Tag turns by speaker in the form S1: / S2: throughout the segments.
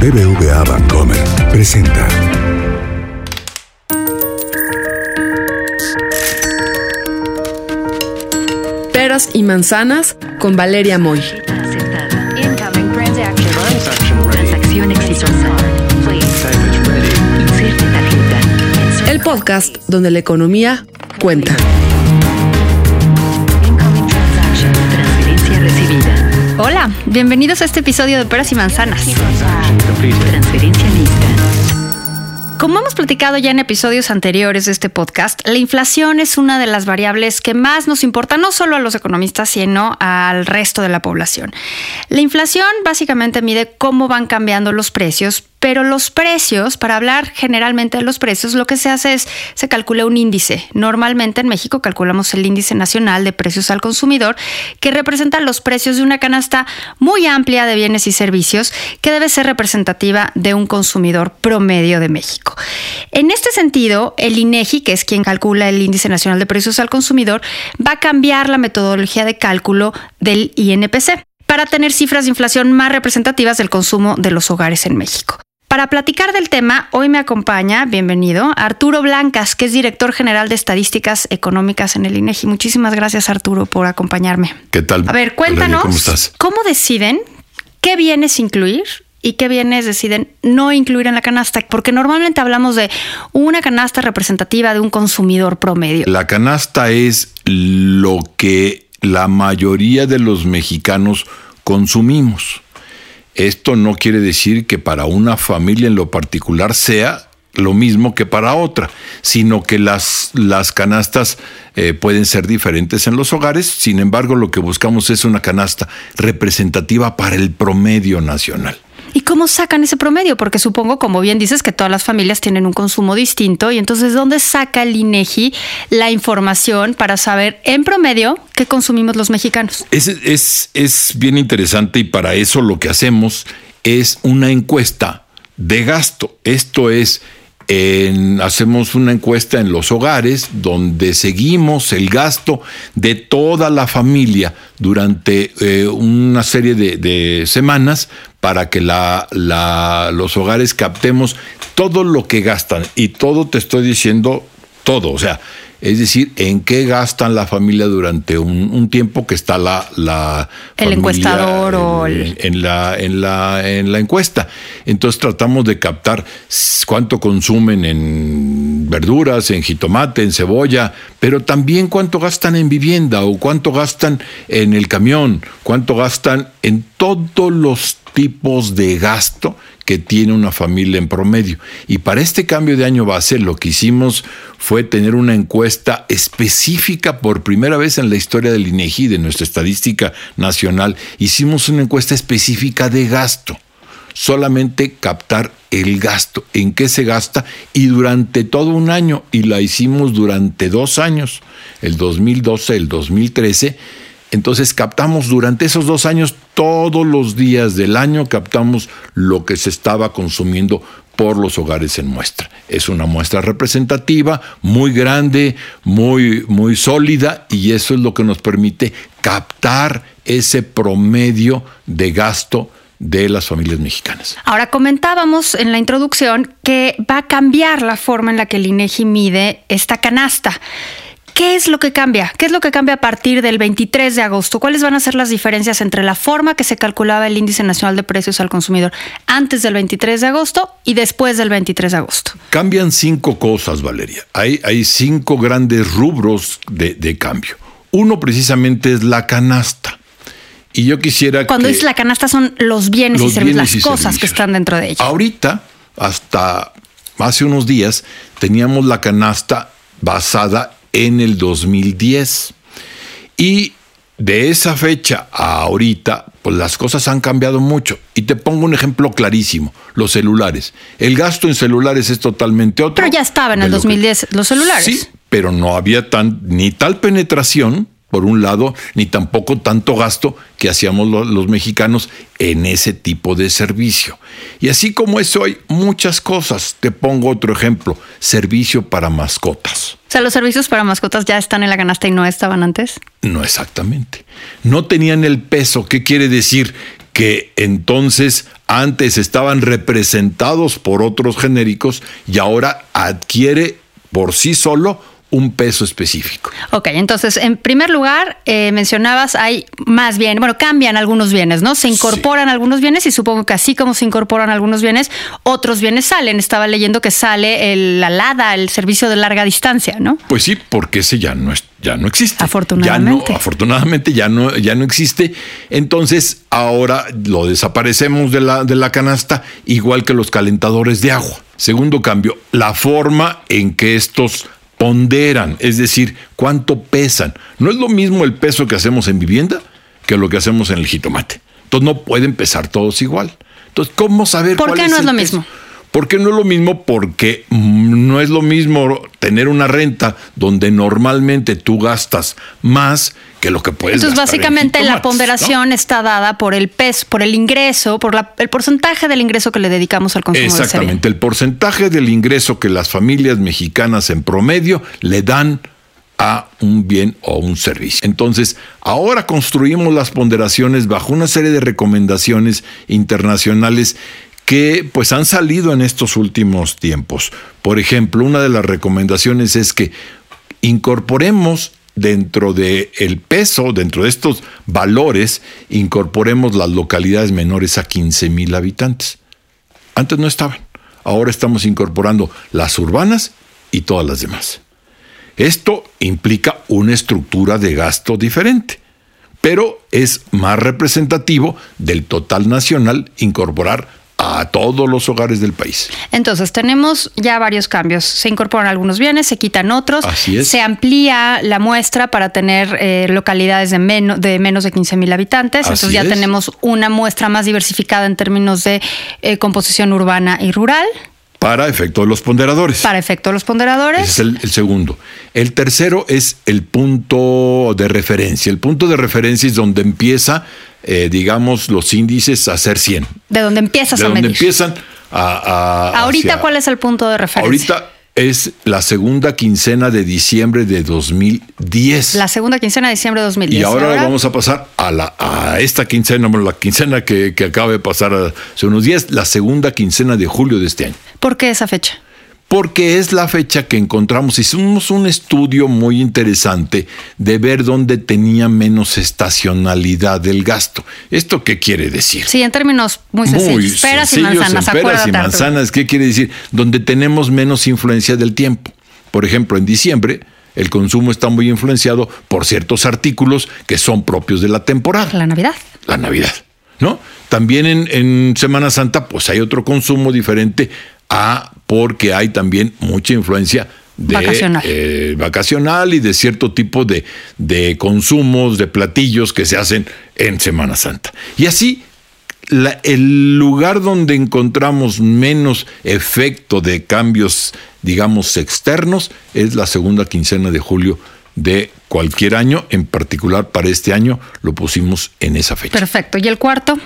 S1: BBVA Bancomer presenta.
S2: Peras y manzanas con Valeria Moy.
S3: Incoming transaction. Transacción exitosa. Please. Inserte tarjeta.
S2: El podcast donde la economía cuenta.
S4: Hola, bienvenidos a este episodio de Peras y Manzanas.
S3: Transferencia lista.
S4: Como hemos platicado ya en episodios anteriores de este podcast, la inflación es una de las variables que más nos importa no solo a los economistas, sino al resto de la población. La inflación básicamente mide cómo van cambiando los precios, pero los precios, para hablar generalmente de los precios, lo que se hace es se calcula un índice. Normalmente en México calculamos el índice nacional de precios al consumidor, que representa los precios de una canasta muy amplia de bienes y servicios que debe ser representativa de un consumidor promedio de México. En este sentido, el INEGI, que es quien calcula el índice nacional de precios al consumidor, va a cambiar la metodología de cálculo del INPC para tener cifras de inflación más representativas del consumo de los hogares en México. Para platicar del tema, hoy me acompaña, bienvenido, Arturo Blancas, que es director general de Estadísticas Económicas en el INEGI. Muchísimas gracias, Arturo, por acompañarme.
S5: ¿Qué tal?
S4: A ver, cuéntanos,
S5: ¿Cómo estás?
S4: ¿cómo deciden qué bienes incluir y qué bienes deciden no incluir en la canasta? Porque normalmente hablamos de una canasta representativa de un consumidor promedio.
S5: La canasta es lo que la mayoría de los mexicanos consumimos. Esto no quiere decir que para una familia en lo particular sea lo mismo que para otra, sino que las, las canastas eh, pueden ser diferentes en los hogares, sin embargo lo que buscamos es una canasta representativa para el promedio nacional.
S4: ¿Y cómo sacan ese promedio? Porque supongo, como bien dices, que todas las familias tienen un consumo distinto. Y entonces, ¿dónde saca el INEGI la información para saber en promedio qué consumimos los mexicanos?
S5: Es, es, es bien interesante y para eso lo que hacemos es una encuesta de gasto. Esto es, en- hacemos una encuesta en los hogares donde seguimos el gasto de toda la familia durante eh, una serie de, de semanas para que la, la- los hogares captemos todo lo que gastan. Y todo te estoy diciendo todo, o sea, es decir, en qué gastan la familia durante un, un tiempo que está la, la
S4: El encuestador o el-
S5: en la, en, la, en la encuesta. Entonces tratamos de captar cuánto consumen en verduras, en jitomate, en cebolla, pero también cuánto gastan en vivienda o cuánto gastan en el camión, cuánto gastan en todos los tipos de gasto que tiene una familia en promedio. Y para este cambio de año base lo que hicimos fue tener una encuesta específica por primera vez en la historia del INEGI, de nuestra estadística nacional. Hicimos una encuesta específica de gasto. Solamente captar el gasto, en qué se gasta y durante todo un año. Y la hicimos durante dos años, el 2012, el 2013. Entonces captamos durante esos dos años, todos los días del año, captamos lo que se estaba consumiendo por los hogares en muestra. Es una muestra representativa, muy grande, muy, muy sólida, y eso es lo que nos permite captar ese promedio de gasto de las familias mexicanas.
S4: Ahora comentábamos en la introducción que va a cambiar la forma en la que el INEGI mide esta canasta. ¿Qué es lo que cambia? ¿Qué es lo que cambia a partir del 23 de agosto? ¿Cuáles van a ser las diferencias entre la forma que se calculaba el índice nacional de precios al consumidor antes del 23 de agosto y después del 23 de agosto?
S5: Cambian cinco cosas, Valeria. Hay, hay cinco grandes rubros de, de cambio. Uno precisamente es la canasta. Y yo quisiera
S4: Cuando
S5: que
S4: dices la canasta son los bienes y servicios,
S5: bienes
S4: las
S5: y
S4: cosas que están dentro de ella.
S5: Ahorita, hasta hace unos días, teníamos la canasta basada en el 2010. Y de esa fecha a ahorita, pues las cosas han cambiado mucho. Y te pongo un ejemplo clarísimo, los celulares. El gasto en celulares es totalmente otro.
S4: Pero ya estaba en el
S5: lo que-
S4: 2010 los celulares.
S5: Sí, pero no había tan, ni tal penetración, por un lado, ni tampoco tanto gasto que hacíamos lo- los mexicanos en ese tipo de servicio. Y así como eso hay muchas cosas. Te pongo otro ejemplo, servicio para mascotas.
S4: O sea, los servicios para mascotas ya están en la canasta y no estaban antes.
S5: No exactamente. No tenían el peso. ¿Qué quiere decir? que entonces antes estaban representados por otros genéricos y ahora adquiere por sí solo un peso específico.
S4: Ok, entonces, en primer lugar, eh, mencionabas, hay más bien, bueno, cambian algunos bienes, ¿no? Se incorporan algunos bienes y supongo que así como se incorporan algunos bienes, otros bienes salen. Estaba leyendo que sale el, la LADA, el servicio de larga distancia, ¿no?
S5: Pues sí, porque ese ya no es, ya no existe.
S4: Afortunadamente.
S5: Ya no, afortunadamente ya no, ya no existe. Entonces, ahora lo desaparecemos de la, de la canasta, igual que los calentadores de agua. Segundo cambio, la forma en que estos ponderan, es decir, cuánto pesan. No es lo mismo el peso que hacemos en vivienda que lo que hacemos en el jitomate. Entonces no pueden pesar todos igual. Entonces, ¿cómo saber
S4: ¿Por
S5: cuál
S4: qué
S5: es
S4: no es
S5: el
S4: lo
S5: peso?
S4: mismo?
S5: ¿Por qué no es lo mismo? Porque mm, no es lo mismo tener una renta donde normalmente tú gastas más que lo que puedes
S4: Entonces,
S5: gastar en
S4: básicamente la ponderación está dada por el peso, por el ingreso, por la- el porcentaje del ingreso que le dedicamos al consumo de.
S5: Exactamente, el porcentaje del ingreso que las familias mexicanas en promedio le dan a un bien o un servicio. Entonces, ahora construimos las ponderaciones bajo una serie de recomendaciones internacionales que pues han salido en estos últimos tiempos. Por ejemplo, una de las recomendaciones es que incorporemos dentro del el peso, dentro de estos valores, incorporemos las localidades menores a 15 mil habitantes. Antes no estaban. Ahora estamos incorporando las urbanas y todas las demás. Esto implica una estructura de gasto diferente, pero es más representativo del total nacional incorporar a todos los hogares del país.
S4: Entonces, tenemos ya varios cambios. Se incorporan algunos bienes, se quitan otros.
S5: Así es.
S4: Se amplía la muestra para tener eh, localidades de, menos de menos de 15 mil habitantes.
S5: Así
S4: Entonces, ya
S5: es.
S4: tenemos una muestra más diversificada en términos de eh, composición urbana y rural,
S5: Para efecto de los ponderadores.
S4: para efecto de los ponderadores.
S5: Ese es el, el segundo. El tercero es el punto de referencia. El punto de referencia es donde empieza, eh, digamos, los índices a ser 100.
S4: de donde empiezas
S5: De
S4: a
S5: donde
S4: medir.
S5: empiezan a... a-
S4: Ahorita,
S5: hacia-
S4: ¿cuál es el punto de referencia?
S5: Ahorita es la segunda quincena de diciembre de 2010.
S4: La segunda quincena de diciembre de 2010.
S5: y ahora vamos a pasar a, la, a esta quincena, bueno, la quincena que, que acaba de pasar hace unos días, la segunda quincena de julio de este año.
S4: ¿Por qué esa fecha?
S5: Porque es la fecha que encontramos. Hicimos un estudio muy interesante de ver dónde tenía menos estacionalidad del gasto. ¿Esto qué quiere decir?
S4: Sí, en términos muy sencillos. peras y manzanas,
S5: en peras y manzanas, ¿qué quiere decir? Donde tenemos menos influencia del tiempo. Por ejemplo, en diciembre el consumo está muy influenciado por ciertos artículos que son propios de la temporada
S4: La Navidad.
S5: la Navidad, ¿no? También en, en Semana Santa, pues hay otro consumo diferente a porque hay también mucha influencia de,
S4: Vacacional.
S5: eh, vacacional y de cierto tipo de, de consumos, de platillos que se hacen en Semana Santa. Y así, la- el lugar donde encontramos menos efecto de cambios, digamos, externos, es la segunda quincena de julio de cualquier año, en particular para este año lo pusimos en esa fecha.
S4: Perfecto. ¿Y el cuarto?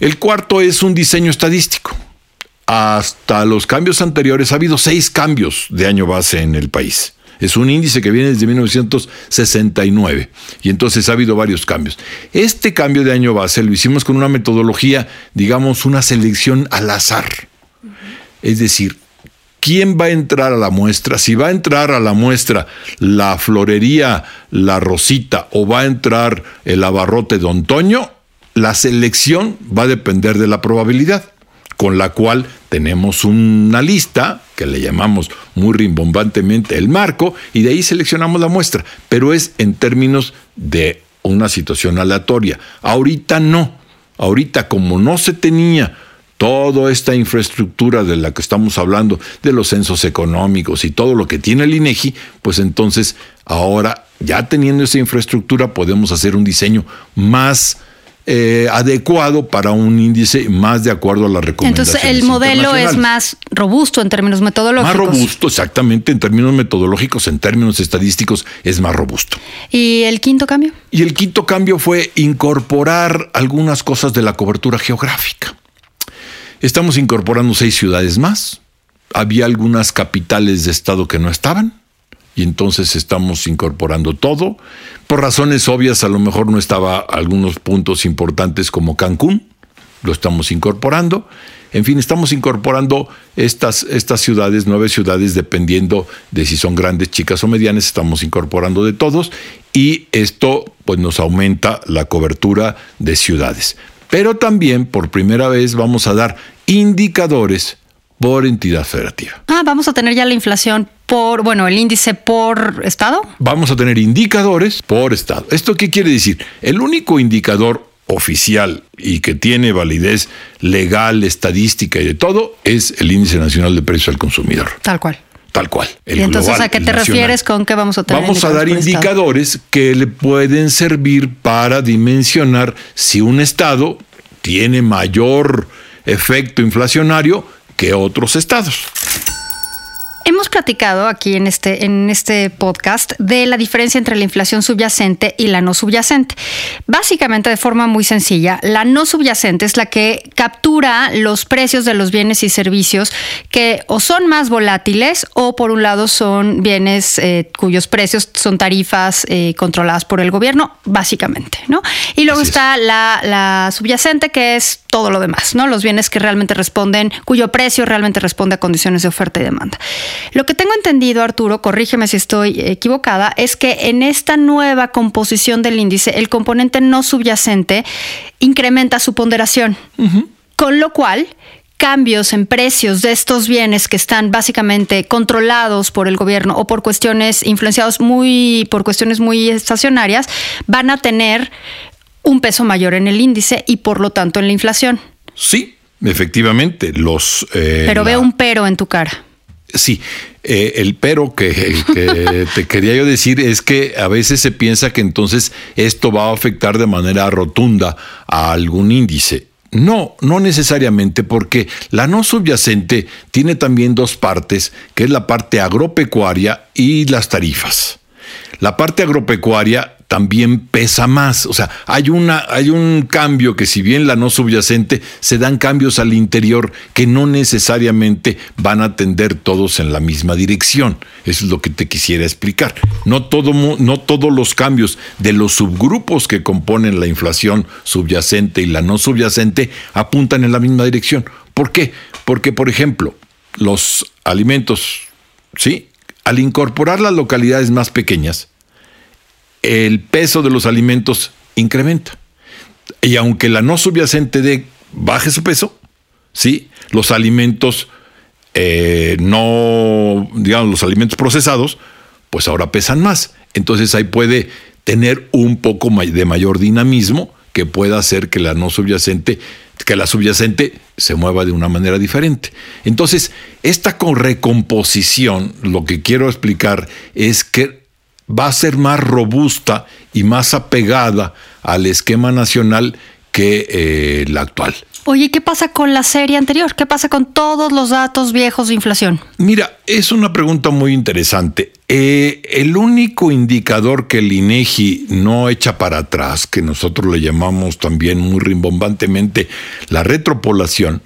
S5: El cuarto es un diseño estadístico. Hasta los cambios anteriores ha habido seis cambios de año base en el país. Es un índice que viene desde 1969 y entonces ha habido varios cambios. Este cambio de año base lo hicimos con una metodología, digamos, una selección al azar. Es decir, ¿quién va a entrar a la muestra? Si va a entrar a la muestra la florería, la rosita o va a entrar el abarrote Don Toño, la selección va a depender de la probabilidad, con la cual tenemos una lista que le llamamos muy rimbombantemente el marco y de ahí seleccionamos la muestra, pero es en términos de una situación aleatoria. Ahorita no, ahorita como no se tenía toda esta infraestructura de la que estamos hablando, de los censos económicos y todo lo que tiene el INEGI, pues entonces ahora, ya teniendo esa infraestructura, podemos hacer un diseño más eh, adecuado para un índice más de acuerdo a las recomendaciones.
S4: Entonces, el modelo es más robusto en términos metodológicos.
S5: Más robusto, exactamente, en términos metodológicos, en términos estadísticos, es más robusto.
S4: ¿Y el quinto cambio?
S5: Y el quinto cambio fue incorporar algunas cosas de la cobertura geográfica. Estamos incorporando seis ciudades más. Había algunas capitales de estado que no estaban. Y entonces estamos incorporando todo. Por razones obvias, a lo mejor no estaba algunos puntos importantes como Cancún, lo estamos incorporando. En fin, estamos incorporando estas, estas ciudades, nueve ciudades, dependiendo de si son grandes, chicas o medianas, estamos incorporando de todos y esto pues nos aumenta la cobertura de ciudades. Pero también por primera vez vamos a dar indicadores por entidad federativa.
S4: Ah, vamos a tener ya la inflación por, bueno, el índice por estado.
S5: Vamos a tener indicadores por estado. ¿Esto qué quiere decir? El único indicador oficial y que tiene validez legal, estadística y de todo es el índice nacional de precios al consumidor.
S4: Tal cual.
S5: Tal cual.
S4: y entonces,
S5: global,
S4: ¿a qué te refieres con qué vamos a tener?
S5: Vamos a dar
S4: estado?
S5: indicadores que le pueden servir para dimensionar si un estado tiene mayor efecto inflacionario que otros estados.
S4: Hemos platicado aquí en este, en este podcast de la diferencia entre la inflación subyacente y la no subyacente. Básicamente, de forma muy sencilla, la no subyacente es la que captura los precios de los bienes y servicios que o son más volátiles o, por un lado, son bienes eh, cuyos precios son tarifas eh, controladas por el gobierno, básicamente, ¿no? Y luego
S5: Así es.
S4: está la, la subyacente, que es todo lo demás, ¿no? Los bienes que realmente responden, cuyo precio realmente responde a condiciones de oferta y demanda. Lo que tengo entendido, Arturo, corrígeme si estoy equivocada, es que en esta nueva composición del índice, el componente no subyacente incrementa su ponderación, con lo cual cambios en precios de estos bienes que están básicamente controlados por el gobierno o por cuestiones influenciados muy por cuestiones muy estacionarias van a tener un peso mayor en el índice y por lo tanto en la inflación.
S5: Sí, efectivamente, los... eh,
S4: Pero
S5: la-
S4: veo un pero en tu cara.
S5: Sí, eh, el pero que, que te quería yo decir es que a veces se piensa que entonces esto va a afectar de manera rotunda a algún índice. No, no necesariamente, porque la no subyacente tiene también dos partes, que es la parte agropecuaria y las tarifas. La parte agropecuaria también pesa más, o sea, hay una hay un cambio que si bien la no subyacente se dan cambios al interior que no necesariamente van a tender todos en la misma dirección. Eso es lo que te quisiera explicar. No todo no todos los cambios de los subgrupos que componen la inflación subyacente y la no subyacente apuntan en la misma dirección. ¿Por qué? Porque por ejemplo, los alimentos, ¿sí? Al incorporar las localidades más pequeñas, el peso de los alimentos incrementa. Y aunque la no subyacente de baje su peso, ¿sí? los alimentos eh, no, digamos, los alimentos procesados, pues ahora pesan más. Entonces ahí puede tener un poco de mayor dinamismo que pueda hacer que la no subyacente, que la subyacente se mueva de una manera diferente. Entonces, esta con recomposición, lo que quiero explicar es que va a ser más robusta y más apegada al esquema nacional que eh, la actual.
S4: Oye, ¿qué pasa con la serie anterior? ¿Qué pasa con todos los datos viejos de inflación?
S5: Mira, es una pregunta muy interesante. Eh, el único indicador que el INEGI no echa para atrás, que nosotros le llamamos también muy rimbombantemente la retropolación,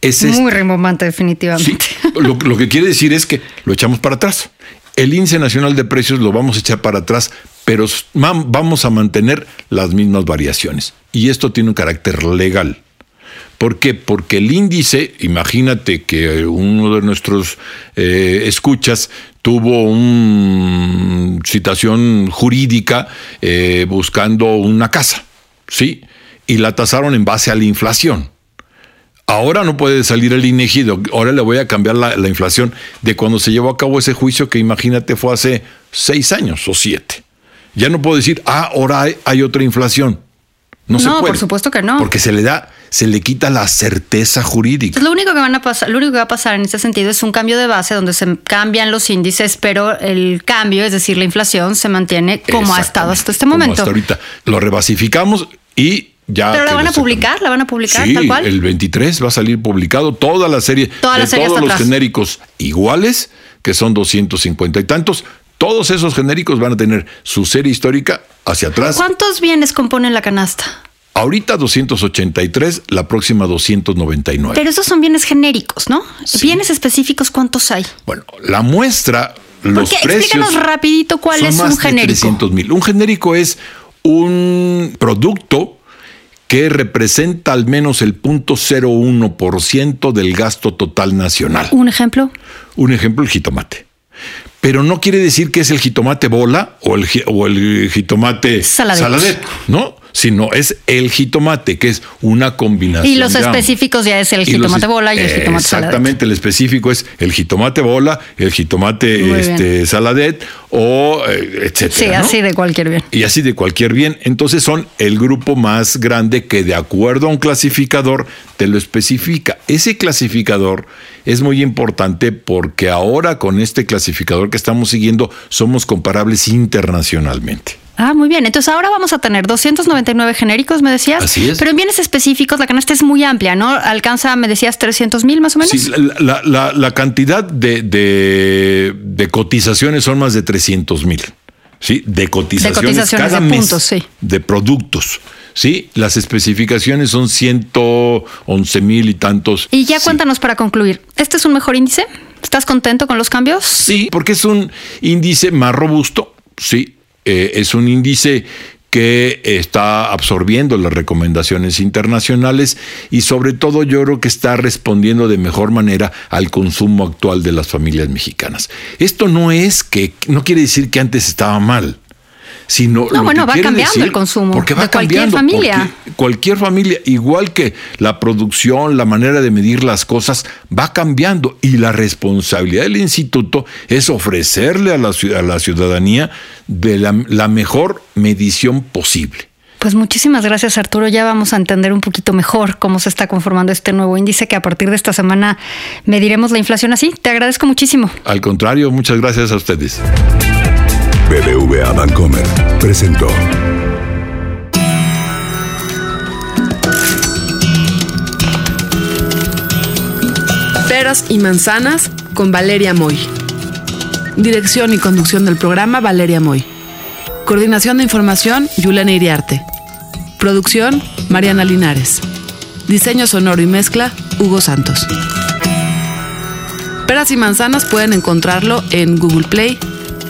S5: es este.
S4: Muy rimbombante, definitivamente.
S5: Sí, lo, lo que quiere decir es que lo echamos para atrás. El índice nacional de precios lo vamos a echar para atrás, pero vamos a mantener las mismas variaciones. Y esto tiene un carácter legal. ¿Por qué? Porque el índice, imagínate que uno de nuestros eh, escuchas tuvo una citación jurídica eh, buscando una casa, ¿sí? Y la tasaron en base a la inflación. Ahora no puede salir el INEGI, ahora le voy a cambiar la, la inflación de cuando se llevó a cabo ese juicio que imagínate fue hace seis años o siete. Ya no puedo decir, ah, ahora hay, hay otra inflación. No, se
S4: No,
S5: puede.
S4: por supuesto que no.
S5: Porque se le da, se le quita la certeza jurídica.
S4: Entonces, lo único que van a pasar, lo único que va a pasar en este sentido es un cambio de base donde se cambian los índices, pero el cambio, es decir, la inflación, se mantiene como ha estado hasta este
S5: Como
S4: momento.
S5: hasta ahorita. Lo rebasificamos y ya.
S4: Pero la van a publicar, la van a publicar
S5: Sí,
S4: tal cual.
S5: el 23 va a salir publicado toda la serie
S4: Toda la
S5: de
S4: serie
S5: todos los
S4: atrás.
S5: genéricos iguales, que son 250 y tantos. Todos esos genéricos van a tener su serie histórica hacia atrás.
S4: ¿Cuántos bienes componen la canasta?
S5: Ahorita 283, la próxima 299.
S4: Pero esos son bienes genéricos, ¿no? Bienes específicos, ¿cuántos hay?
S5: Bueno, la muestra, los
S4: Porque
S5: precios.
S4: explícanos rapidito cuál
S5: son
S4: es
S5: más
S4: un
S5: de
S4: genérico.
S5: 300 mil. Un genérico es un producto que representa al menos el 0.01% del gasto total nacional.
S4: ¿Un ejemplo?
S5: Un ejemplo, el jitomate. Pero no quiere decir que es el jitomate bola o el, ji- o el jitomate
S4: Saladet.
S5: saladet, ¿no? Sino es el jitomate, que es una combinación.
S4: Y los específicos ya es el
S5: los
S4: jitomate bola y el jitomate saladet.
S5: Exactamente, el específico es el jitomate bola, el jitomate
S4: Muy
S5: este, saladet o eh, etcétera.
S4: Sí,
S5: ¿no?
S4: así de cualquier bien.
S5: y así de cualquier bien. Entonces son el grupo más grande que de acuerdo a un clasificador te lo especifica. Ese clasificador es muy importante porque ahora con este clasificador que estamos siguiendo somos comparables internacionalmente.
S4: Ah, muy bien. Entonces ahora vamos a tener 299 genéricos, me decías.
S5: Así es.
S4: Pero en bienes específicos la canasta es muy amplia, ¿no? Alcanza, me decías, 300 mil más o menos.
S5: Sí, la, la- la- la cantidad de, de- de cotizaciones son más de 300 mil. ¿Sí? De cotizaciones,
S4: cotizaciones,
S5: cada
S4: de
S5: mes
S4: puntos, sí.
S5: de productos. ¿Sí? Las especificaciones son 111 mil y tantos.
S4: Y ya
S5: Sí.
S4: cuéntanos para concluir. ¿Este es un mejor índice? ¿Estás contento con los cambios?
S5: Sí, porque es un índice más robusto, sí, eh, es un índice que está absorbiendo las recomendaciones internacionales y sobre todo yo creo que está respondiendo de mejor manera al consumo actual de las familias mexicanas. Esto no es que, no quiere decir que antes estaba mal. Sino lo
S4: bueno,
S5: que
S4: va cambiando
S5: decir-
S4: el consumo
S5: porque va
S4: de cualquier
S5: cambiando,
S4: familia.
S5: cualquier familia, igual que la producción, la manera de medir las cosas, va cambiando y la responsabilidad del instituto es ofrecerle a la, a la ciudadanía de la, la mejor medición posible.
S4: Pues muchísimas gracias Arturo, ya vamos a entender un poquito mejor cómo se está conformando este nuevo índice que a partir de esta semana mediremos la inflación así. Te agradezco muchísimo.
S5: Al contrario, muchas gracias a ustedes.
S1: BBVA Bancomer presentó
S2: Peras y manzanas con Valeria Moy. Dirección y conducción del programa Valeria Moy. Coordinación de información Yulena Iriarte. Producción Mariana Linares. Diseño sonoro y mezcla Hugo Santos. Peras y manzanas pueden encontrarlo en Google Play,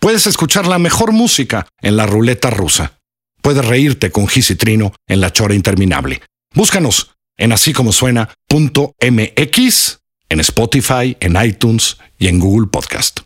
S6: Puedes escuchar la mejor música en la ruleta rusa. Puedes reírte con Gis y Trino en la chora interminable. Búscanos en así como suena.mx, en Spotify, en iTunes y en Google Podcast.